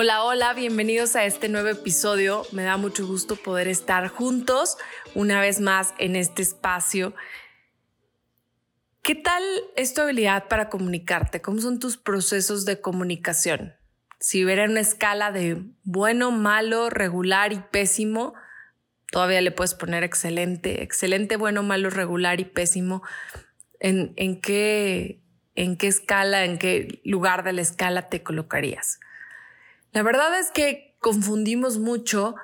Hola, hola, bienvenidos a este nuevo episodio. Me da mucho gusto poder estar juntos una vez más en este espacio. ¿Qué tal es tu habilidad para comunicarte? ¿Cómo son tus procesos de comunicación? Si hubiera una escala de bueno, malo, regular y pésimo, todavía le puedes poner excelente, excelente, bueno, malo, regular y pésimo. ¿En, en, qué, en qué escala, en qué lugar de la escala te colocarías? La verdad es que confundimos mucho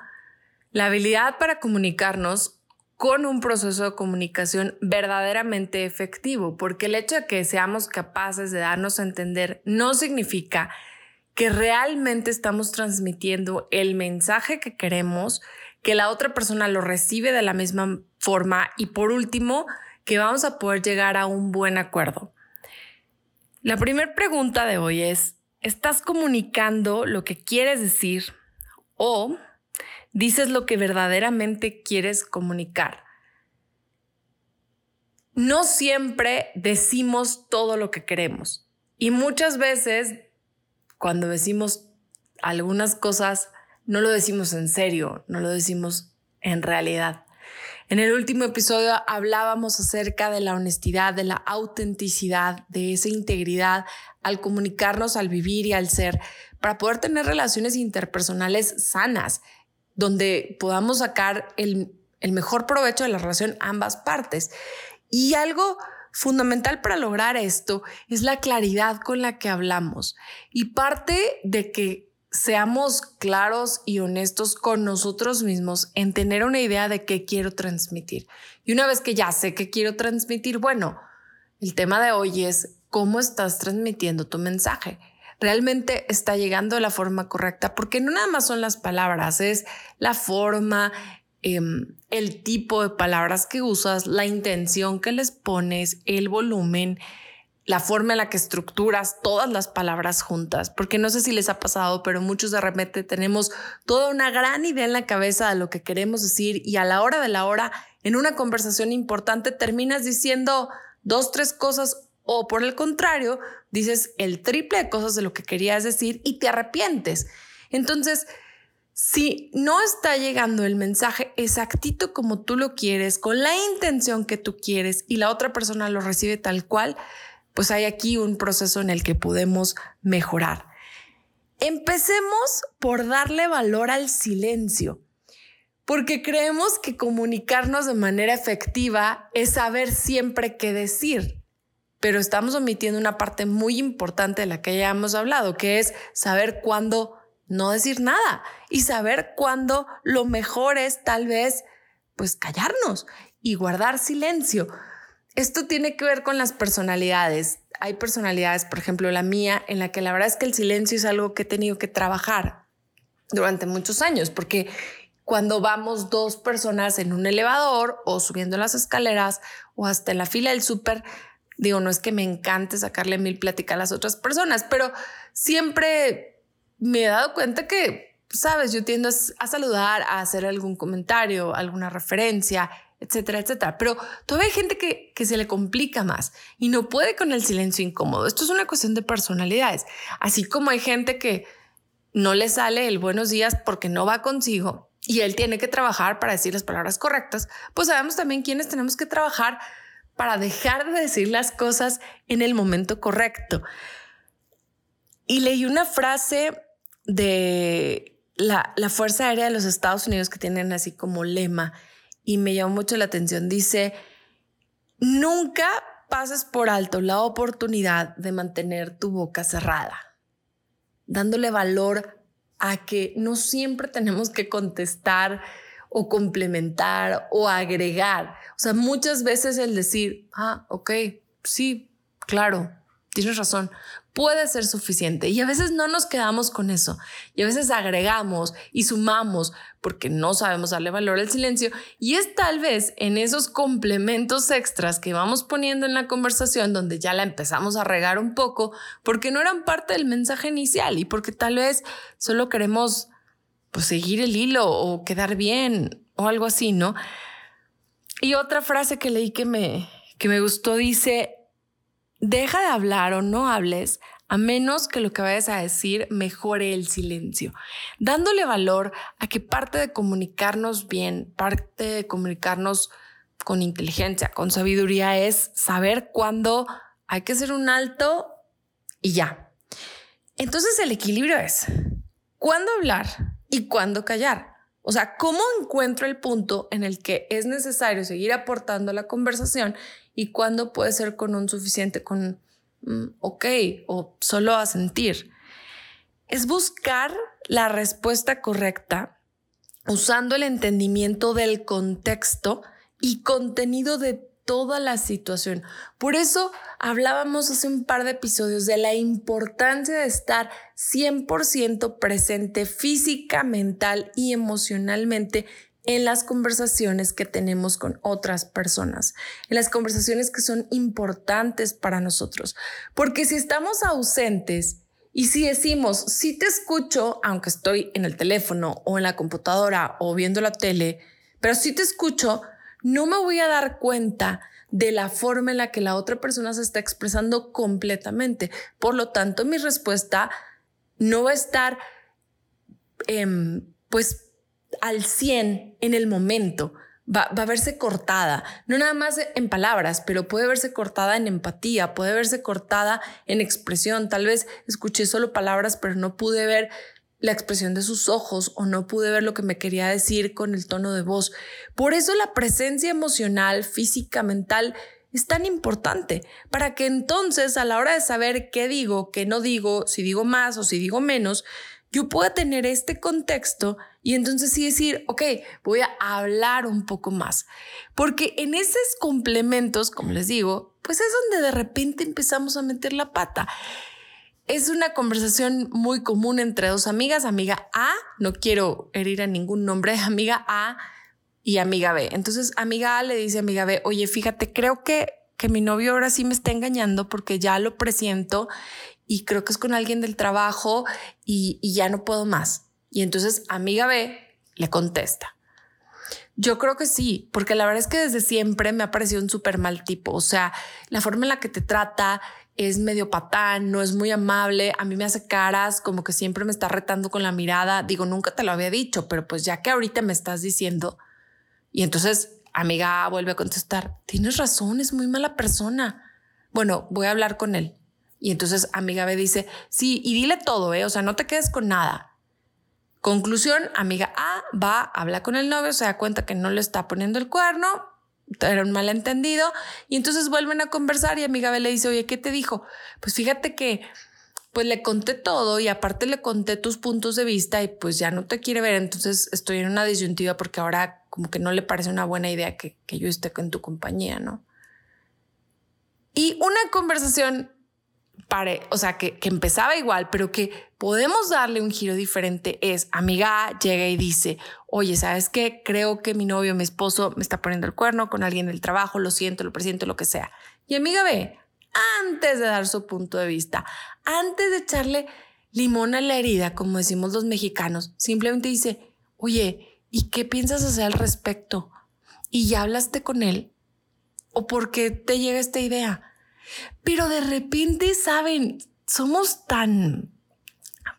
la habilidad para comunicarnos con un proceso de comunicación verdaderamente efectivo, porque el hecho de que seamos capaces de darnos a entender no significa que realmente estamos transmitiendo el mensaje que queremos, que la otra persona lo recibe de la misma forma y por último, que vamos a poder llegar a un buen acuerdo. La primera pregunta de hoy es, estás comunicando lo que quieres decir o dices lo que verdaderamente quieres comunicar. No siempre decimos todo lo que queremos y muchas veces cuando decimos algunas cosas no lo decimos en serio, no lo decimos en realidad. En el último episodio hablábamos acerca de la honestidad, de la autenticidad, de esa integridad al comunicarnos, al vivir y al ser, para poder tener relaciones interpersonales sanas, donde podamos sacar el, mejor provecho de la relación ambas partes. Y algo fundamental para lograr esto es la claridad con la que hablamos. Y parte de que seamos claros y honestos con nosotros mismos en tener una idea de qué quiero transmitir. Y una vez que ya sé qué quiero transmitir, bueno, el tema de hoy es cómo estás transmitiendo tu mensaje. Realmente está llegando de la forma correcta, porque no nada más son las palabras, es la forma, em, el tipo de palabras que usas, la intención que les pones, el volumen la forma en la que estructuras todas las palabras juntas, porque no sé si les ha pasado, pero muchos de repente tenemos toda una gran idea en la cabeza de lo que queremos decir y a la hora de la hora, en una conversación importante, terminas diciendo dos, tres cosas o por el contrario, dices el triple de cosas de lo que querías decir y te arrepientes. Entonces, si no está llegando el mensaje exactito como tú lo quieres, con la intención que tú quieres y la otra persona lo recibe tal cual, pues hay aquí un proceso en el que podemos mejorar. Empecemos por darle valor al silencio, porque creemos que comunicarnos de manera efectiva es saber siempre qué decir, pero estamos omitiendo una parte muy importante de la que ya hemos hablado, que es saber cuándo no decir nada y saber cuándo lo mejor es tal vez pues callarnos y guardar silencio. Esto tiene que ver con las personalidades. Hay personalidades, por ejemplo, la mía, en la que la verdad es que el silencio es algo que he tenido que trabajar durante muchos años, porque cuando vamos dos personas en un elevador o subiendo las escaleras o hasta en la fila del súper, digo, no es que me encante sacarle mil pláticas a las otras personas, pero siempre me he dado cuenta que, sabes, yo tiendo a saludar, a hacer algún comentario, alguna referencia etcétera, etcétera. Pero todavía hay gente que, que se le complica más y no puede con el silencio incómodo. Esto es una cuestión de personalidades. Así como hay gente que no le sale el buenos días porque no va consigo y él tiene que trabajar para decir las palabras correctas, pues sabemos también quiénes tenemos que trabajar para dejar de decir las cosas en el momento correcto. Y leí una frase de la, la Fuerza Aérea de los Estados Unidos que tienen así como lema y me llamó mucho la atención. Dice, nunca pases por alto la oportunidad de mantener tu boca cerrada, dándole valor a que no siempre tenemos que contestar o complementar o agregar. O sea, muchas veces el decir, ah, ok, sí, claro, tienes razón, puede ser suficiente. Y a veces no nos quedamos con eso. Y a veces agregamos y sumamos porque no sabemos darle valor al silencio. Y es tal vez en esos complementos extras que vamos poniendo en la conversación donde ya la empezamos a regar un poco porque no eran parte del mensaje inicial y porque tal vez solo queremos pues, seguir el hilo o quedar bien o algo así, ¿no? Y otra frase que leí que me, que me gustó dice, deja de hablar o no hables a menos que lo que vayas a decir mejore el silencio, dándole valor a que parte de comunicarnos bien, parte de comunicarnos con inteligencia, con sabiduría, es saber cuándo hay que hacer un alto y ya. Entonces el equilibrio es cuándo hablar y cuándo callar. O sea, ¿cómo encuentro el punto en el que es necesario seguir aportando la conversación y cuándo puede ser con un suficiente, con mm, ok o solo a sentir? Es buscar la respuesta correcta usando el entendimiento del contexto y contenido de toda la situación. Por eso hablábamos hace un par de episodios de la importancia de estar 100% presente física, mental y emocionalmente en las conversaciones que tenemos con otras personas, en las conversaciones que son importantes para nosotros. Porque si estamos ausentes y si decimos, si te escucho, aunque estoy en el teléfono o en la computadora o viendo la tele, pero si te escucho, no me voy a dar cuenta de la forma en la que la otra persona se está expresando completamente. Por lo tanto, mi respuesta no va a estar em, pues al 100 en el momento. Va, va, a verse cortada, no nada más en palabras, pero puede verse cortada en empatía, puede verse cortada en expresión. Tal vez escuché solo palabras, pero no pude ver la expresión de sus ojos o no pude ver lo que me quería decir con el tono de voz. Por eso la presencia emocional, física, mental es tan importante para que entonces a la hora de saber qué digo, qué no digo, si digo más o si digo menos, yo pueda tener este contexto y entonces sí decir, ok, voy a hablar un poco más. Porque en esos complementos, como les digo, pues es donde de repente empezamos a meter la pata. Es una conversación muy común entre dos amigas, amiga A, no quiero herir a ningún nombre, amiga A y amiga B. Entonces, amiga A le dice a amiga B, oye, fíjate, creo que, que mi novio ahora sí me está engañando porque ya lo presiento y creo que es con alguien del trabajo y, y ya no puedo más. Y entonces, amiga B le contesta. Yo creo que sí, porque la verdad es que desde siempre me ha parecido un súper mal tipo. O sea, la forma en la que te trata, es medio patán, no es muy amable, a mí me hace caras, como que siempre me está retando con la mirada. Digo, nunca te lo había dicho, pero pues ya que ahorita me estás diciendo. Y entonces, amiga vuelve a contestar, tienes razón, es muy mala persona. Bueno, voy a hablar con él. Y entonces amiga B dice, sí, y dile todo, ¿eh? O sea, no te quedes con nada. Conclusión, amiga A va, habla con el novio, se da cuenta que no le está poniendo el cuerno, era un malentendido y entonces vuelven a conversar y amiga B le dice, oye, ¿qué te dijo? Pues fíjate que pues le conté todo y aparte le conté tus puntos de vista y pues ya no te quiere ver, entonces estoy en una disyuntiva porque ahora como que no le parece una buena idea que, que yo esté con tu compañía, ¿no? Y una conversación o sea, que, que, empezaba igual, pero que podemos darle un giro diferente es, amiga llega y dice, oye, ¿sabes qué? Creo que mi novio, mi esposo me está poniendo el cuerno con alguien del trabajo, lo siento, lo presiento, lo que sea. Y amiga ve, antes de dar su punto de vista, antes de echarle limón a la herida, como decimos los mexicanos, simplemente dice, oye, ¿y qué piensas hacer al respecto? ¿Y ya hablaste con él? ¿O por qué te llega esta idea? Pero de repente, saben, somos tan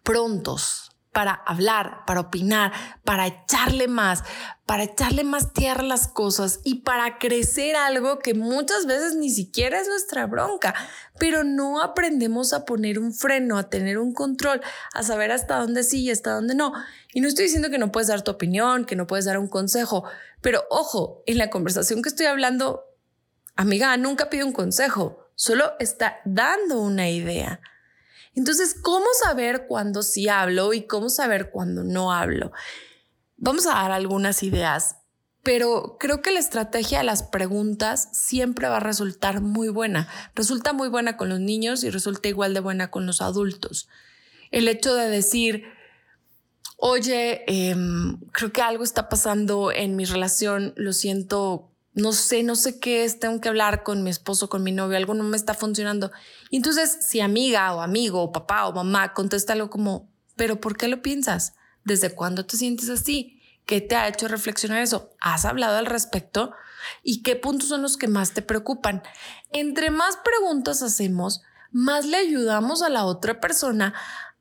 prontos para hablar, para opinar, para echarle más, para echarle más tierra las cosas y para crecer algo que muchas veces ni siquiera es nuestra bronca, pero no aprendemos a poner un freno, a tener un control, a saber hasta dónde sí y hasta dónde no. Y no estoy diciendo que no puedes dar tu opinión, que no puedes dar un consejo, pero ojo, en la conversación que estoy hablando, amiga, nunca pide un consejo solo está dando una idea. Entonces, ¿cómo saber cuándo sí hablo y cómo saber cuándo no hablo? Vamos a dar algunas ideas pero creo que la estrategia de las preguntas siempre va a resultar muy buena. Resulta muy buena con los niños y resulta igual de buena con los adultos. El hecho de decir, oye, em, creo que algo está pasando en mi relación, lo siento, no sé, no sé qué es, tengo que hablar con mi esposo, con mi novio, algo no me está funcionando. Y entonces, si amiga o amigo o papá o mamá contesta algo como, pero ¿por qué lo piensas? ¿Desde cuándo te sientes así? ¿Qué te ha hecho reflexionar eso? ¿Has hablado al respecto? ¿Y qué puntos son los que más te preocupan? Entre más preguntas hacemos, más le ayudamos a la otra persona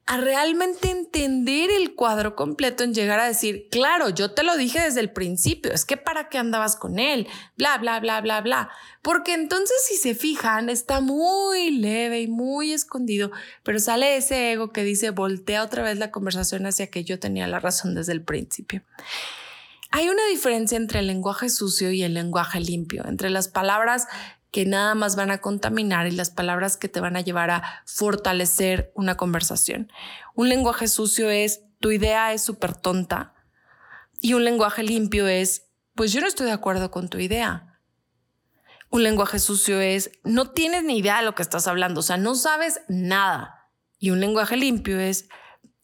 a realmente entender el cuadro completo en llegar a decir, claro, yo te lo dije desde el principio, es que para qué andabas con él, bla, bla, bla, bla, bla. Porque entonces si se fijan, está muy leve y muy escondido, pero sale ese ego que dice, voltea otra vez la conversación hacia que yo tenía la razón desde el principio. Hay una diferencia entre el lenguaje sucio y el lenguaje limpio, entre las palabras que nada más van a contaminar y las palabras que te van a llevar a fortalecer una conversación. Un lenguaje sucio es, tu idea es súper tonta. Y un lenguaje limpio es, pues yo no estoy de acuerdo con tu idea. Un lenguaje sucio es, no tienes ni idea de lo que estás hablando, o sea, no sabes nada. Y un lenguaje limpio es,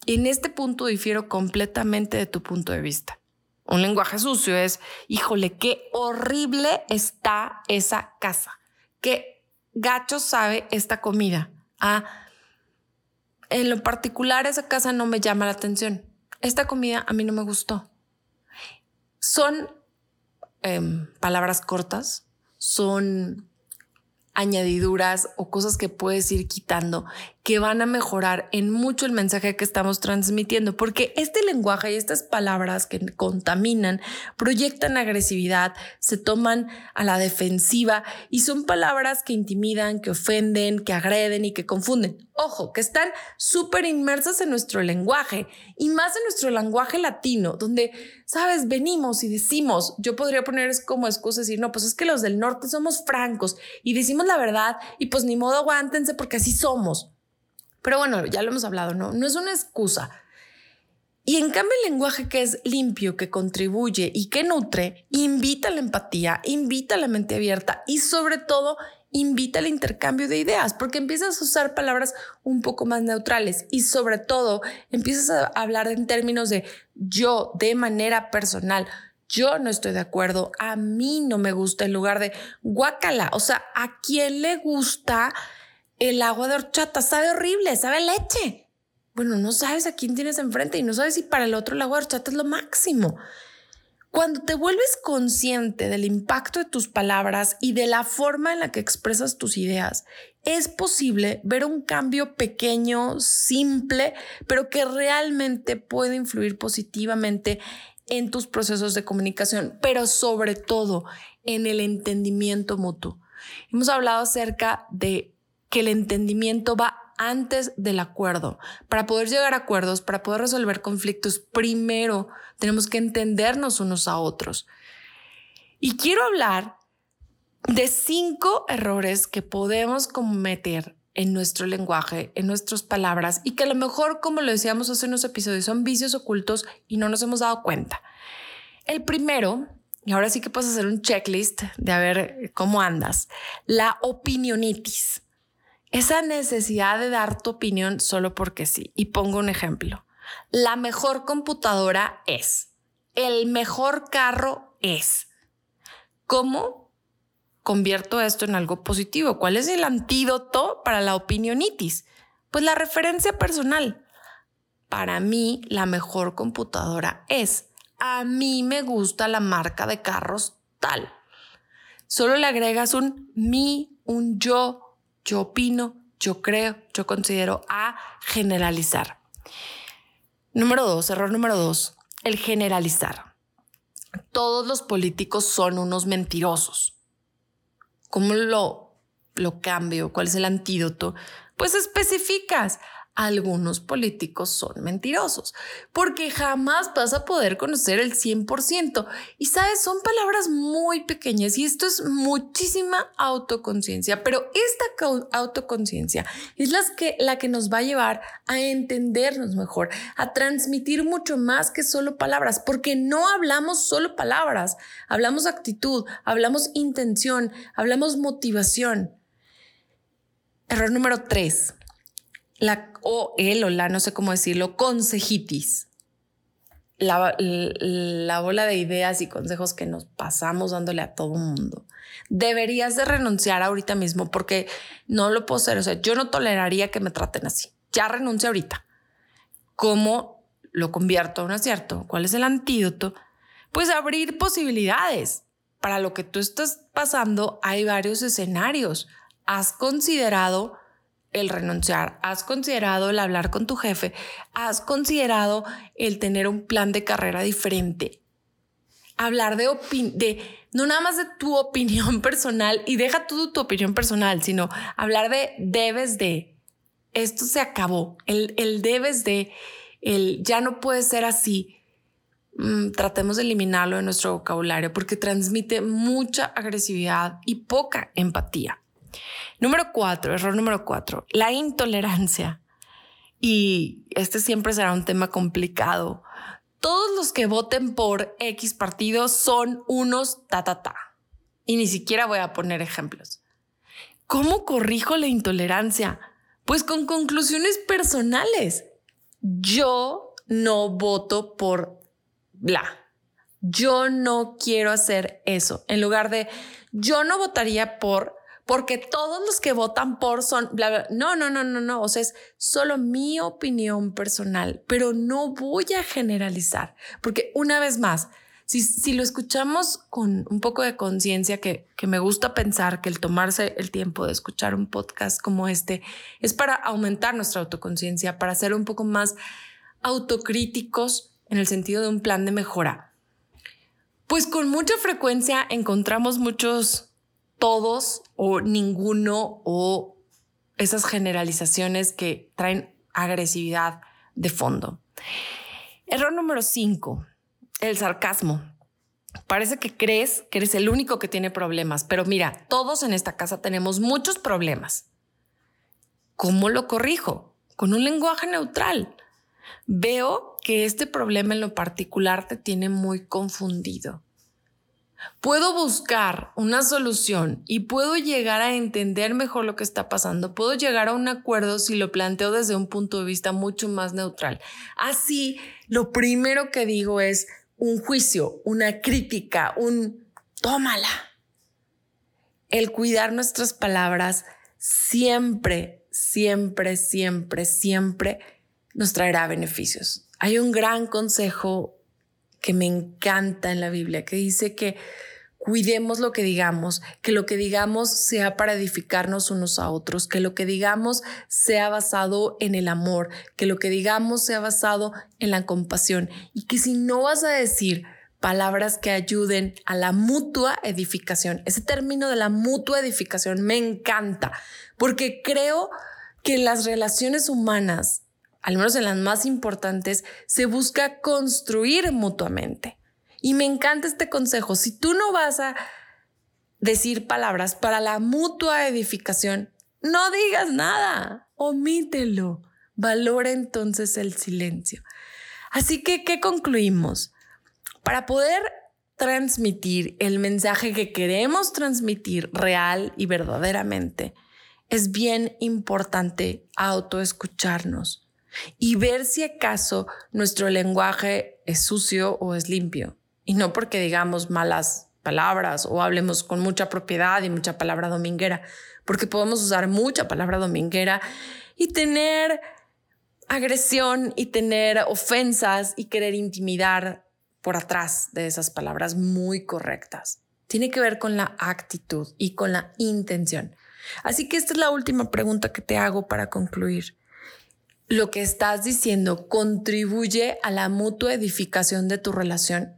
en este punto difiero completamente de tu punto de vista. Un lenguaje sucio es, híjole, qué horrible está esa casa qué gacho sabe esta comida. Ah, en lo particular esa casa no me llama la atención. Esta comida a mí no me gustó. Son em, palabras cortas, son añadiduras o cosas que puedes ir quitando que van a mejorar en mucho el mensaje que estamos transmitiendo, porque este lenguaje y estas palabras que contaminan proyectan agresividad, se toman a la defensiva y son palabras que intimidan, que ofenden, que agreden y que confunden. Ojo, que están súper inmersas en nuestro lenguaje y más en nuestro lenguaje latino, donde, sabes, venimos y decimos, yo podría poner como excusa decir, no, pues es que los del norte somos francos y decimos la verdad y pues ni modo aguántense porque así somos. Pero bueno, ya lo hemos hablado, ¿no? No es una excusa. Y en cambio el lenguaje que es limpio, que contribuye y que nutre, invita a la empatía, invita a la mente abierta y sobre todo invita al intercambio de ideas, porque empiezas a usar palabras un poco más neutrales y sobre todo empiezas a hablar en términos de yo de manera personal. Yo no estoy de acuerdo, a mí no me gusta en lugar de guacala. O sea, ¿a quién le gusta el agua de horchata? Sabe horrible, sabe leche. Bueno, no sabes a quién tienes enfrente y no sabes si para el otro el agua de horchata es lo máximo. Cuando te vuelves consciente del impacto de tus palabras y de la forma en la que expresas tus ideas, es posible ver un cambio pequeño, simple, pero que realmente puede influir positivamente en tus procesos de comunicación, pero sobre todo en el entendimiento mutuo. Hemos hablado acerca de que el entendimiento va antes del acuerdo. Para poder llegar a acuerdos, para poder resolver conflictos, primero tenemos que entendernos unos a otros. Y quiero hablar de cinco errores que podemos cometer en nuestro lenguaje, en nuestras palabras y que a lo mejor, como lo decíamos hace unos episodios, son vicios ocultos y no nos hemos dado cuenta. El primero, y ahora sí que puedes hacer un checklist de a ver cómo andas, la opinionitis esa necesidad de dar tu opinión solo porque sí. Y pongo un ejemplo. La mejor computadora es. El mejor carro es. ¿Cómo convierto esto en algo positivo? ¿Cuál es el antídoto para la opinionitis? Pues la referencia personal. Para mí, la mejor computadora es. A mí me gusta la marca de carros tal. Solo le agregas un mi, un yo, yo opino, yo creo, yo considero a generalizar. Número dos, error número dos, el generalizar. Todos los políticos son unos mentirosos. ¿Cómo lo, lo cambio? ¿Cuál es el antídoto? Pues especificas. Algunos políticos son mentirosos, porque jamás vas a poder conocer el 100%. Y sabes, son palabras muy pequeñas y esto es muchísima autoconciencia, pero esta autoconciencia es la que, la que nos va a llevar a entendernos mejor, a transmitir mucho más que solo palabras, porque no hablamos solo palabras, hablamos actitud, hablamos intención, hablamos motivación. Error número tres la, o él o la, no sé cómo decirlo, consejitis. La, la, bola de ideas y consejos que nos pasamos dándole a todo mundo. Deberías de renunciar ahorita mismo porque no lo puedo hacer. O sea, yo no toleraría que me traten así. Ya renuncio ahorita. ¿Cómo lo convierto a un acierto? ¿Cuál es el antídoto? Pues abrir posibilidades. Para lo que tú estás pasando hay varios escenarios. ¿Has considerado el renunciar, has considerado el hablar con tu jefe, has considerado el tener un plan de carrera diferente, hablar de, de no nada más de tu opinión personal y deja tú tu opinión personal, sino hablar de debes de, esto se acabó, el, el debes de, el ya no puede ser así. Mm, tratemos de eliminarlo de nuestro vocabulario porque transmite mucha agresividad y poca empatía. Número cuatro, error número cuatro, la intolerancia. Y este siempre será un tema complicado. Todos los que voten por X partido son unos ta ta ta. Y ni siquiera voy a poner ejemplos. ¿Cómo corrijo la intolerancia? Pues con conclusiones personales. Yo no voto por bla. Yo no quiero hacer eso. En lugar de yo no votaría por porque todos los que votan por son bla, bla. No, no, no, no, no. O sea, es solo mi opinión personal, pero no voy a generalizar, porque una vez más, si, si lo escuchamos con un poco de conciencia, que, que me gusta pensar que el tomarse el tiempo de escuchar un podcast como este es para aumentar nuestra autoconciencia, para ser un poco más autocríticos en el sentido de un plan de mejora. Pues con mucha frecuencia encontramos muchos todos o ninguno o esas generalizaciones que traen agresividad de fondo. Error número cinco, el sarcasmo. Parece que crees que eres el único que tiene problemas, pero mira, todos en esta casa tenemos muchos problemas. ¿Cómo lo corrijo? Con un lenguaje neutral. Veo que este problema en lo particular te tiene muy confundido puedo buscar una solución y puedo llegar a entender mejor lo que está pasando, puedo llegar a un acuerdo si lo planteo desde un punto de vista mucho más neutral. Así, lo primero que digo es un juicio, una crítica, un tómala. El cuidar nuestras palabras siempre, siempre, siempre, siempre nos traerá beneficios. Hay un gran consejo que me encanta en la Biblia, que dice que cuidemos lo que digamos, que lo que digamos sea para edificarnos unos a otros, que lo que digamos sea basado en el amor, que lo que digamos sea basado en la compasión. Y que si no vas a decir palabras que ayuden a la mutua edificación, ese término de la mutua edificación me encanta porque creo que las relaciones humanas al menos en las más importantes, se busca construir mutuamente. Y me encanta este consejo. Si tú no vas a decir palabras para la mutua edificación, no digas nada, omítelo. Valora entonces el silencio. Así que, ¿qué concluimos? Para poder transmitir el mensaje que queremos transmitir real y verdaderamente, es bien importante autoescucharnos y ver si acaso nuestro lenguaje es sucio o es limpio. Y no porque digamos malas palabras o hablemos con mucha propiedad y mucha palabra dominguera, porque podemos usar mucha palabra dominguera y tener agresión y tener ofensas y querer intimidar por atrás de esas palabras muy correctas. Tiene que ver con la actitud y con la intención. Así que esta es la última pregunta que te hago para concluir lo que estás diciendo contribuye a la mutua edificación de tu relación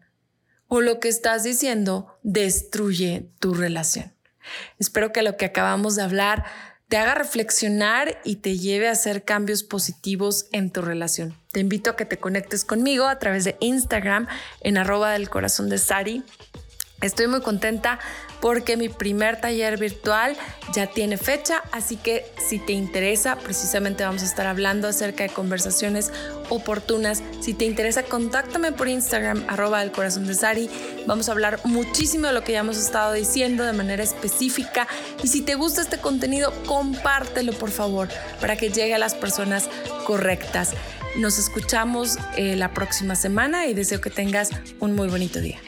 o lo que estás diciendo destruye tu relación. Espero que lo que acabamos de hablar te haga reflexionar y te lleve a hacer cambios positivos en tu relación. Te invito a que te conectes conmigo a través de Instagram en arroba del corazón de Sari. Estoy muy contenta porque mi primer taller virtual ya tiene fecha, así que si te interesa, precisamente vamos a estar hablando acerca de conversaciones oportunas. Si te interesa, contáctame por Instagram, arroba el corazón de Sari. Vamos a hablar muchísimo de lo que ya hemos estado diciendo de manera específica. Y si te gusta este contenido, compártelo por favor para que llegue a las personas correctas. Nos escuchamos eh, la próxima semana y deseo que tengas un muy bonito día.